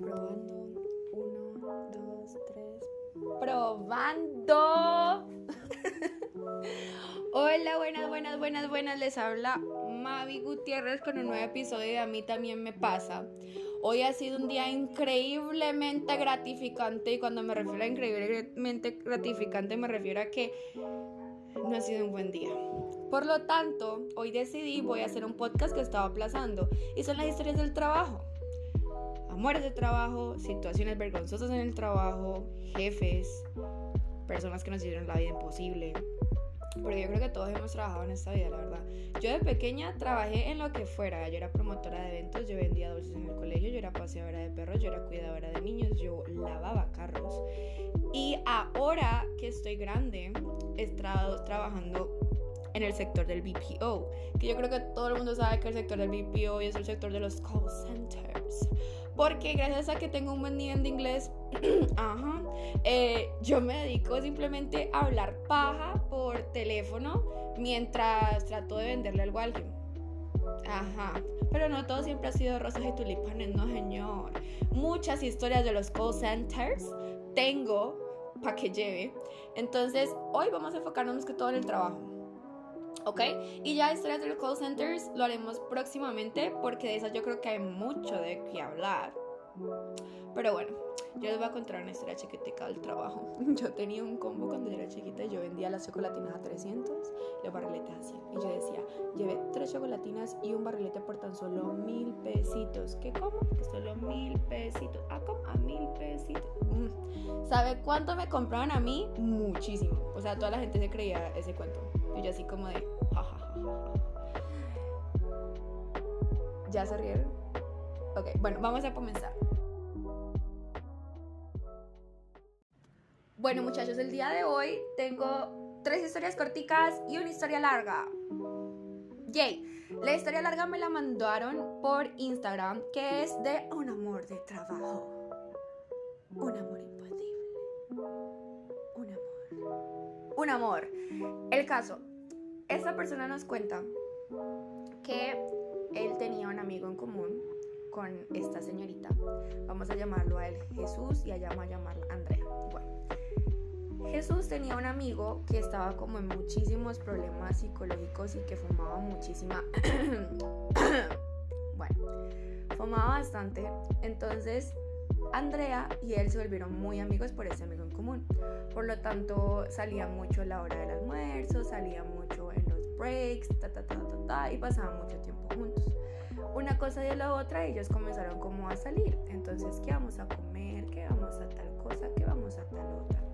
Probando. Uno, dos, tres. Probando. Hola, buenas, buenas, buenas, buenas. Les habla Mavi Gutiérrez con un nuevo episodio de A mí también me pasa. Hoy ha sido un día increíblemente gratificante y cuando me refiero a increíblemente gratificante me refiero a que no ha sido un buen día. Por lo tanto, hoy decidí voy a hacer un podcast que estaba aplazando y son las historias del trabajo amores de trabajo, situaciones vergonzosas en el trabajo, jefes, personas que nos hicieron la vida imposible. Porque yo creo que todos hemos trabajado en esta vida, la verdad. Yo de pequeña trabajé en lo que fuera. Yo era promotora de eventos, yo vendía dulces en el colegio, yo era paseadora de perros, yo era cuidadora de niños, yo lavaba carros. Y ahora que estoy grande, he estado trabajando en el sector del BPO, que yo creo que todo el mundo sabe que el sector del BPO es el sector de los call centers. Porque gracias a que tengo un buen nivel de inglés, ajá, eh, yo me dedico simplemente a hablar paja por teléfono mientras trato de venderle algo a alguien. Ajá, pero no todo siempre ha sido rosas y tulipanes, no señor. Muchas historias de los call centers tengo para que lleve. Entonces, hoy vamos a enfocarnos más que todo en el trabajo. ¿Ok? Y ya historias de los call centers lo haremos próximamente porque de esas yo creo que hay mucho de qué hablar. Pero bueno, yo les voy a contar una historia chiquitica del trabajo. Yo tenía un combo cuando yo era chiquita yo vendía las chocolatinas a 300, los barriletes a 100. Y yo decía, llevé tres chocolatinas y un barrilete por tan solo mil pesitos. ¿Qué como? Que solo mil pesitos. Ah, ¿cómo? A mil pesitos. Mm. ¿Sabe cuánto me compraban a mí? Muchísimo. O sea, toda la gente se creía ese cuento. Y yo así como de, ¿Ya se rieron? Ok, bueno, vamos a comenzar. Bueno muchachos, el día de hoy tengo tres historias corticas y una historia larga. Yay, la historia larga me la mandaron por Instagram, que es de un amor de trabajo. Un amor imposible. Un amor. El caso, esta persona nos cuenta que él tenía un amigo en común con esta señorita. Vamos a llamarlo a él Jesús y allá vamos a llamarla Andrea. Bueno, Jesús tenía un amigo que estaba como en muchísimos problemas psicológicos y que fumaba muchísima. bueno, fumaba bastante. Entonces, Andrea y él se volvieron muy amigos por ese amigo en común. Por lo tanto, salía mucho a la hora del almuerzo, salía mucho en breaks, ta, ta, ta, ta, ta, y pasaban mucho tiempo juntos. Una cosa y la otra, ellos comenzaron como a salir. Entonces, ¿qué vamos a comer? ¿Qué vamos a tal cosa? ¿Qué vamos a tal otra?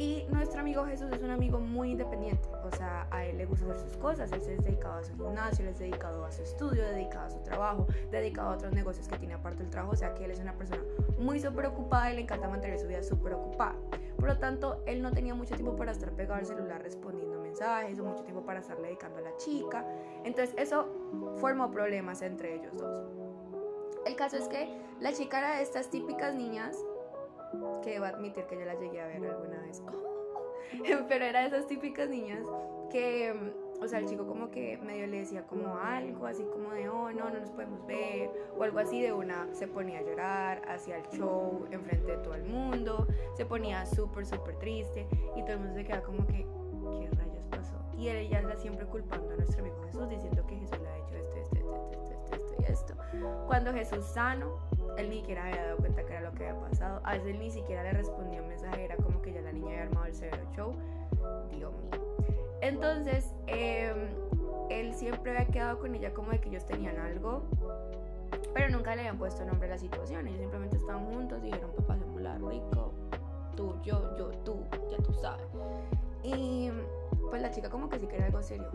Y nuestro amigo Jesús es un amigo muy independiente, o sea, a él le gusta hacer sus cosas, él se es dedicado a su gimnasio, él es dedicado a su estudio, dedicado a su trabajo, dedicado a otros negocios que tiene aparte del trabajo, o sea que él es una persona muy súper ocupada y le encanta mantener su vida súper ocupada. Por lo tanto, él no tenía mucho tiempo para estar pegado al celular respondiendo mensajes o mucho tiempo para estarle dedicando a la chica. Entonces eso formó problemas entre ellos dos. El caso es que la chica era de estas típicas niñas, que debo admitir que yo la llegué a ver alguna vez, pero era de esas típicas niñas que, o sea, el chico como que medio le decía como algo, así como de, oh, no, no nos podemos ver, o algo así de una, se ponía a llorar, hacía el show enfrente de todo el mundo, se ponía súper, súper triste, y todo el mundo se queda como que, ¿qué rayos pasó? Y ella anda siempre culpando a nuestro amigo Jesús, diciendo que Jesús le ha hecho esto, esto, esto, esto, esto, esto y esto. Cuando Jesús sano, él ni siquiera había dado cuenta que era lo que había pasado. A veces él ni siquiera le respondía un mensaje, era como que ya la niña había armado el severo show. Dios mío. Entonces, em, él siempre había quedado con ella como de que ellos tenían algo, pero nunca le habían puesto nombre a la situación. Ellos simplemente estaban juntos, dijeron, papá, la rico, tú, yo, yo, tú, ya tú sabes. Y pues la chica como que sí quería algo serio.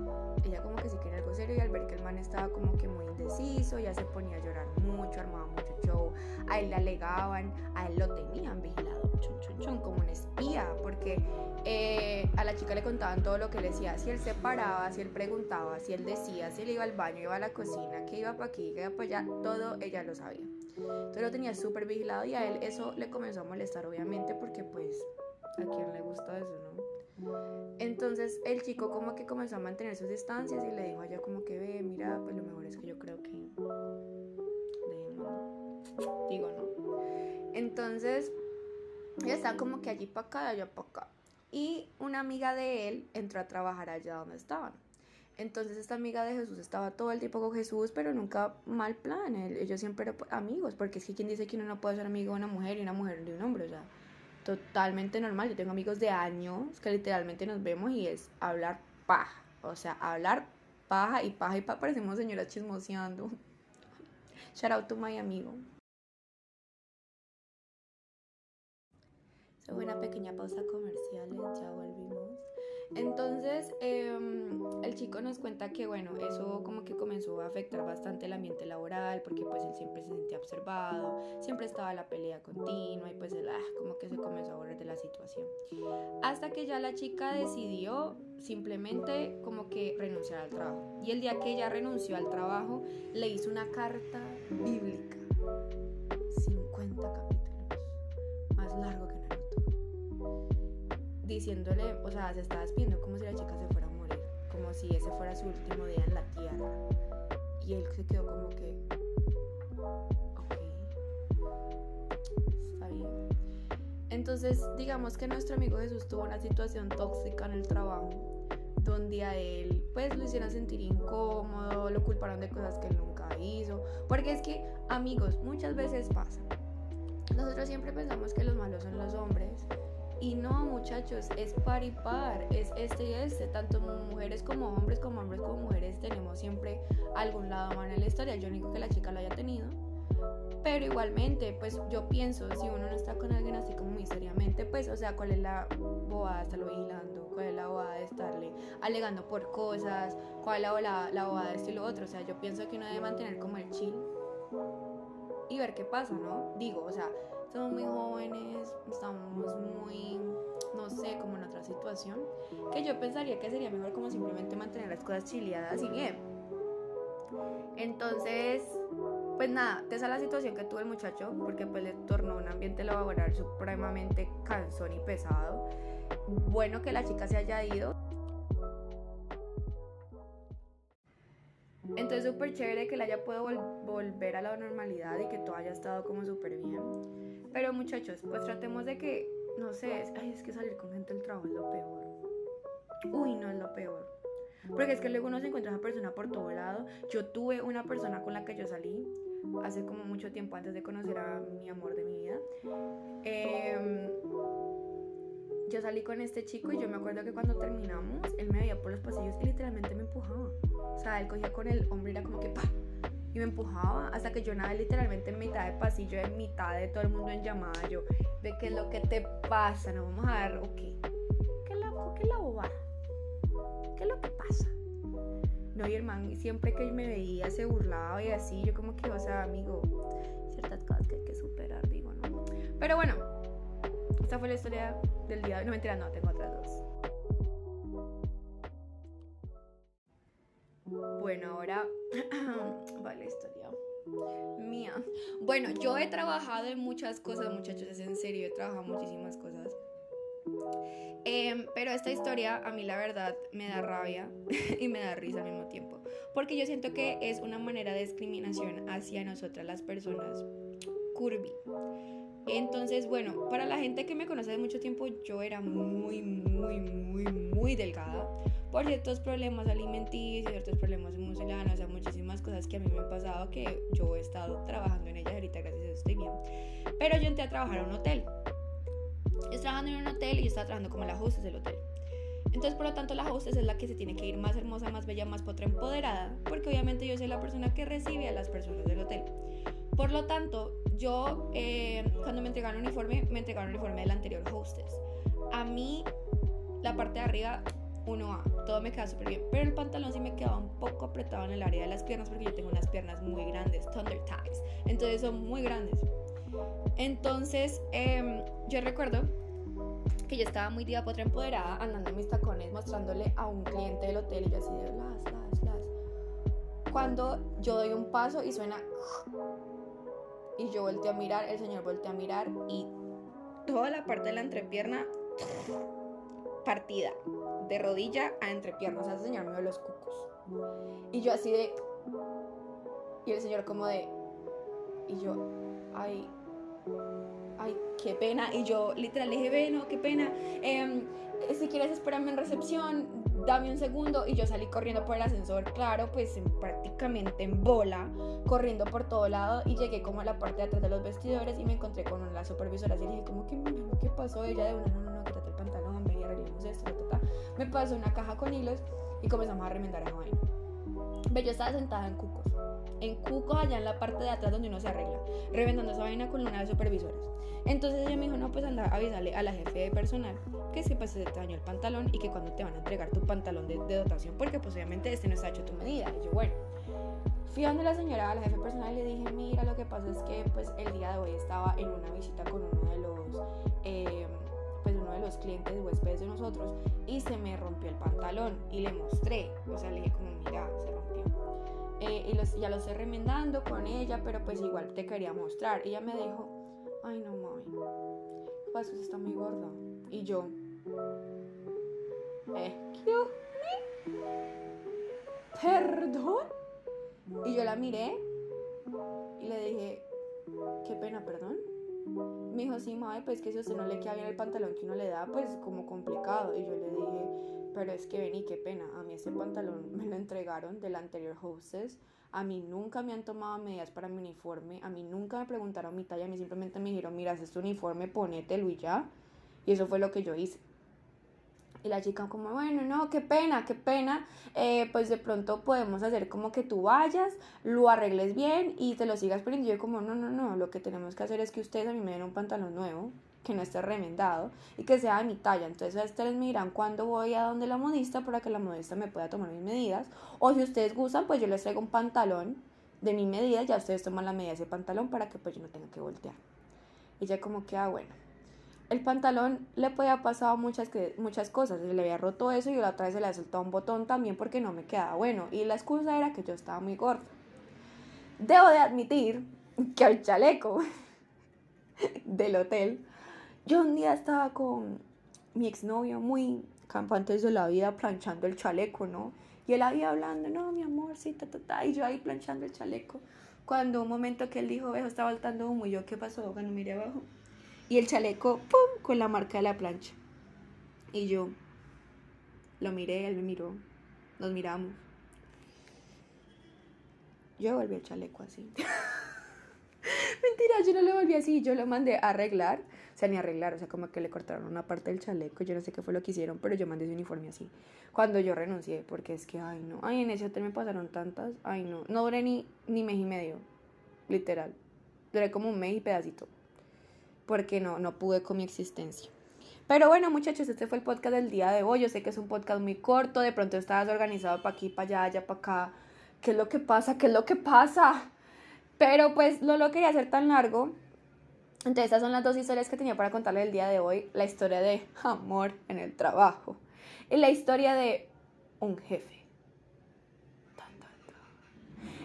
Ella como que sí quería algo serio y al ver que el man estaba como que muy indeciso, ya se ponía a llorar mucho, armaba mucho show, a él le alegaban, a él lo tenían vigilado, chun, chun, chun, como un espía, porque eh, a la chica le contaban todo lo que le decía, si él se paraba, si él preguntaba, si él decía, si él iba al baño, iba a la cocina, que iba para aquí, que iba para allá, todo ella lo sabía. Entonces lo tenía súper vigilado y a él eso le comenzó a molestar obviamente porque pues a quién le gusta eso, ¿no? Entonces el chico como que comenzó a mantener sus distancias y le dijo a ella como que ve, mira, pues lo mejor es que yo creo que... Digo, ¿no? Entonces, ya están como que allí para acá, allá para acá. Y una amiga de él entró a trabajar allá donde estaban. Entonces esta amiga de Jesús estaba todo el tiempo con Jesús, pero nunca mal plan. Ellos siempre eran amigos, porque es que quien dice que uno no puede ser amigo de una mujer y una mujer de un hombre, o sea, totalmente normal. Yo tengo amigos de años que literalmente nos vemos y es hablar paja, o sea, hablar paja y paja y paja, parecemos señoras chismoseando. Shout out to my amigo. Fue una pequeña pausa comercial, ya volvimos. Entonces, em, el chico nos cuenta que, bueno, eso como que comenzó a afectar bastante el ambiente laboral, porque pues él siempre se sentía observado, siempre estaba la pelea continua y pues él ah, como que se comenzó a aburrir de la situación. Hasta que ya la chica decidió simplemente como que renunciar al trabajo. Y el día que ella renunció al trabajo, le hizo una carta bíblica. 50 capítulos. Más largo que diciéndole, o sea, se estaba despidiendo como si la chica se fuera a morir, como si ese fuera su último día en la tierra. Y él se quedó como que, ok, está bien. Entonces, digamos que nuestro amigo Jesús tuvo una situación tóxica en el trabajo, donde a él, pues, lo hicieron sentir incómodo, lo culparon de cosas que él nunca hizo. Porque es que, amigos, muchas veces pasa. Nosotros siempre pensamos que los malos son los hombres y no, muchachos, es par y par, es este y este, tanto mujeres como hombres, como hombres como mujeres, tenemos siempre algún lado malo en la historia. Yo no digo que la chica lo haya tenido, pero igualmente, pues yo pienso, si uno no está con alguien así como muy seriamente, pues, o sea, ¿cuál es la bobada de estarlo vigilando? ¿Cuál es la bobada de estarle alegando por cosas? ¿Cuál es la, la bobada de esto y lo otro? O sea, yo pienso que uno debe mantener como el chill y ver qué pasa, ¿no? Digo, o sea, somos muy jóvenes, estamos muy, no sé, como en otra situación, que yo pensaría que sería mejor como simplemente mantener las cosas chileadas y bien. Entonces, pues nada, esa es la situación que tuvo el muchacho, porque pues le tornó un ambiente laboral supremamente cansón y pesado. Bueno que la chica se haya ido. Entonces súper chévere que le haya podido volver a la normalidad y que todo haya estado como súper bien. Pero muchachos, pues tratemos de que, no sé, es, ay, es que salir con gente del trabajo es lo peor. Uy, no es lo peor. Porque es que luego uno se encuentra esa persona por todo lado. Yo tuve una persona con la que yo salí hace como mucho tiempo antes de conocer a mi amor de mi vida. Eh, yo salí con este chico y yo me acuerdo que cuando terminamos, él me veía por los pasillos y literalmente me empujaba. O sea, él cogía con el hombre y era como que pa y me empujaba hasta que yo nada literalmente en mitad de pasillo, en mitad de todo el mundo en llamada. Yo, ve qué es lo que te pasa, no vamos a dar, ok. ¿Qué loco? ¿Qué la boba? ¿Qué es lo que pasa? No, y hermano, siempre que me veía se burlaba y así, yo como que, o sea, amigo, ciertas cosas que hay que superar, digo, ¿no? Pero bueno, esta fue la historia del día de hoy. No, mentira, no, tengo otras dos. Bueno, ahora va la historia mía. Bueno, yo he trabajado en muchas cosas, muchachos, es en serio, he trabajado muchísimas cosas. Em, pero esta historia a mí la verdad me da rabia y me da risa al mismo tiempo. Porque yo siento que es una manera de discriminación hacia nosotras las personas curvy. Entonces, bueno, para la gente que me conoce de mucho tiempo, yo era muy, muy, muy, muy delgada por ciertos problemas alimenticios, ciertos problemas emocionales, o sea, muchísimas cosas que a mí me han pasado que yo he estado trabajando en ellas ahorita, gracias a Dios estoy bien. Pero yo entré a trabajar en un hotel. Estoy trabajando en un hotel y yo estaba trabajando como la hostess del hotel. Entonces, por lo tanto, la hostess es la que se tiene que ir más hermosa, más bella, más potra, empoderada, porque obviamente yo soy la persona que recibe a las personas del hotel. Por lo tanto, yo eh, cuando me entregaron el uniforme, me entregaron el uniforme del anterior hostess. A mí, la parte de arriba, 1A, todo me queda súper bien, pero el pantalón sí me quedaba un poco apretado en el área de las piernas porque yo tengo unas piernas muy grandes, thunder thighs, entonces son muy grandes. Entonces, em, yo recuerdo que yo estaba muy diva potra empoderada andando en mis tacones mostrándole a un cliente del hotel y yo así de las, las, las. Cuando yo doy un paso y suena y yo volteo a mirar, el señor voltea a mirar y toda la parte de la entrepierna partida, de rodilla a entrepierna, o sea, el señor me dio los cucos. Y yo así de... Y el señor como de... Y yo, ay, qué pena. Y yo literal le dije, ve, no, qué pena. Em, si quieres espérame en recepción, dame un segundo. Y yo salí corriendo por el ascensor, claro, pues prácticamente en bola, corriendo por todo lado. Y llegué como a la parte de atrás de los vestidores y me encontré con una supervisora. Y dije, como que, mira, ¿qué pasó? Ella de una, no, no, no, quítate el pantalón, ven y arreglemos esto, ta, ta. Me pasó una caja con hilos y comenzamos a remendar a vaina. Yo estaba sentada en cucos. En cucos, allá en la parte de atrás donde uno se arregla, reventando esa vaina con una de supervisoras. Entonces ella me dijo, no, pues anda, avísale a la jefe de personal que si pues se te dañó el pantalón y que cuando te van a entregar tu pantalón de, dotación, porque pues obviamente este no está hecho tu medida. Y yo, bueno, fui la señora, a la jefe personal, le dije, mira, lo que pasa es que pues el día de hoy estaba en una visita con uno de los... Eh, pues uno de los clientes huéspedes de nosotros y se me y le mostré, o sea, le dije como, mira, se rompió. Eh, y los, ya lo estoy remendando con ella, pero pues igual te quería mostrar. Ella me dijo, ay no, mami, pues está muy gorda. Y yo, excuse me, perdón. Y yo la miré y le dije, qué pena, perdón. Me dijo, sí, madre, pues que si a usted no le queda bien el pantalón que uno le da, pues como complicado. Y yo le dije, pero es que vení, qué pena. A mí ese pantalón me lo entregaron del anterior hostess. A mí nunca me han tomado medidas para mi uniforme. A mí nunca me preguntaron mi talla. A mí simplemente me dijeron, mira, es tu uniforme, ponételo y ya. Y eso fue lo que yo hice. Y la chica como, bueno, no, qué pena, qué pena. Eh, pues de pronto podemos hacer como que tú vayas, lo arregles bien y te lo sigas poniendo. Y yo como, no, no, no, lo que tenemos que hacer es que ustedes a mí me den un pantalón nuevo, que no esté remendado y que sea de mi talla. Entonces ustedes me dirán cuándo voy a donde la modista para que la modista me pueda tomar mis medidas. O si ustedes gustan, pues yo les traigo un pantalón de mi medida, ya ustedes toman la medida de ese pantalón para que pues yo no tenga que voltear. Y ya como que, ah, bueno el pantalón le podía pasado muchas, muchas cosas. Se le había roto eso y la otra vez se le había soltado un botón también porque no me quedaba bueno. Y la excusa era que yo estaba muy gorda. Debo de admitir que el chaleco del hotel, yo un día estaba con mi exnovio muy campantes de la vida planchando el chaleco, ¿no? Y él había hablando, no, mi amor, sí, ta, ta, ta, y yo ahí planchando el chaleco. Cuando un momento que él dijo, viejo, está faltando humo, y yo, ¿qué pasó? Cuando miré abajo, y el chaleco, con la marca de la plancha. Y yo lo miré, él me miró, nos miramos. Yo volví el chaleco así. Mentira, yo no lo volví así, yo lo mandé a arreglar, ni arreglar, o sea, como que le cortaron una parte del chaleco, yo no sé qué fue lo que hicieron, pero yo mandé ese uniforme así. Cuando yo renuncié, porque es que, ay, no, ay, en ese hotel me pasaron tantas, ay, no, no duré ni, ni mes y medio, literal, duré como un mes y pedacito porque no, no pude con mi existencia. Pero bueno, muchachos, este fue el podcast del día de hoy. Yo sé que es un podcast muy corto, de pronto estabas organizado para aquí, para allá, allá, para acá. ¿Qué es lo que pasa? ¿Qué es lo que pasa? Pero pues no lo quería hacer tan largo. Entonces, estas son las dos historias que tenía para contarles el día de hoy. La historia de amor en el trabajo. Y la historia de un jefe.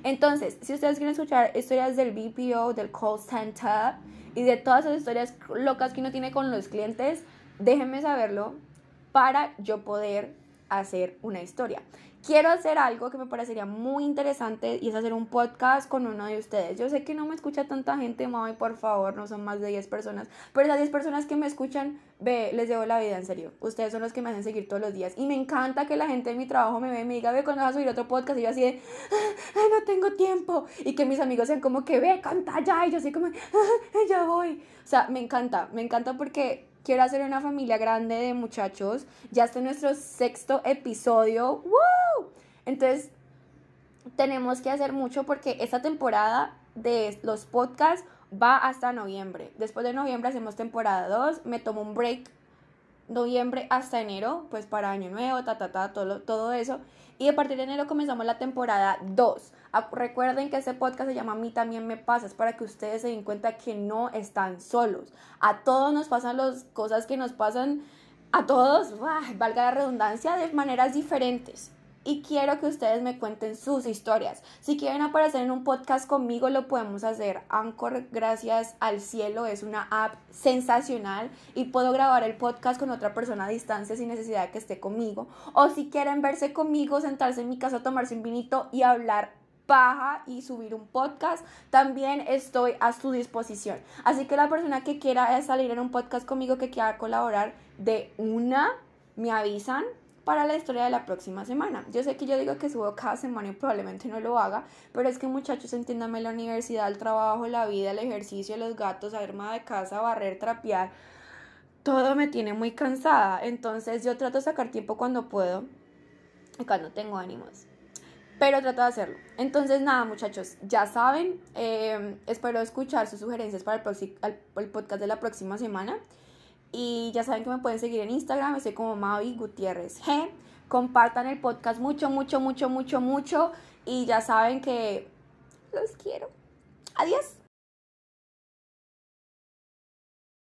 Entonces, si ustedes quieren escuchar historias del BPO, del call center, y de todas esas historias locas que uno tiene con los clientes, déjenme saberlo para yo poder hacer una historia quiero hacer algo que me parecería muy interesante y es hacer un podcast con uno de ustedes. Yo sé que no me escucha tanta gente, mami, por favor, no son más de 10 personas, pero esas 10 personas que me escuchan, ve, les llevo la vida en serio. Ustedes son los que me hacen seguir todos los días y me encanta que la gente de mi trabajo me ve y me diga, ve, cuando vas a subir otro podcast y yo así de, ay, no tengo tiempo y que mis amigos sean como que, ve, canta ya y yo así como, ya voy. O sea, me encanta, me encanta porque quiero hacer una familia grande de muchachos. Ya está nuestro sexto episodio. ¡Woo! Entonces, tenemos que hacer mucho porque esta temporada de los podcasts va hasta noviembre. Después de noviembre hacemos temporada 2. Me tomo un break noviembre hasta enero, pues para año nuevo, ta, ta, ta, todo, todo eso. Y a partir de enero comenzamos la temporada 2. Recuerden que este podcast se llama A mí también me pasa, es para que ustedes se den cuenta que no están solos. A todos nos pasan las cosas que nos pasan, a todos, valga la redundancia, de maneras diferentes y quiero que ustedes me cuenten sus historias. Si quieren aparecer en un podcast conmigo, lo podemos hacer. Anchor, gracias al cielo, es una app sensacional y puedo grabar el podcast con otra persona a distancia sin necesidad de que esté conmigo. O si quieren verse conmigo, sentarse en mi casa, tomarse un vinito y hablar paja y subir un podcast, también estoy a su disposición. Así que la persona que quiera salir en un podcast conmigo, que quiera colaborar de una, me avisan para la historia de la próxima semana. Yo sé que yo digo que subo cada semana y probablemente no lo haga, pero es que muchachos, entiéndame la universidad, el trabajo, la vida, el ejercicio, los gatos, arma de casa, barrer, trapear, todo me tiene muy cansada. Entonces yo trato de sacar tiempo cuando puedo y cuando tengo ánimos. Pero trato de hacerlo. Entonces, nada, muchachos, ya saben. Eh, espero escuchar sus sugerencias para el, el podcast de la próxima semana. Y ya saben que me pueden seguir en Instagram, estoy como Mavi Gutiérrez G. Compartan el podcast mucho, mucho, mucho, mucho, mucho. Y ya saben que los quiero. Adiós.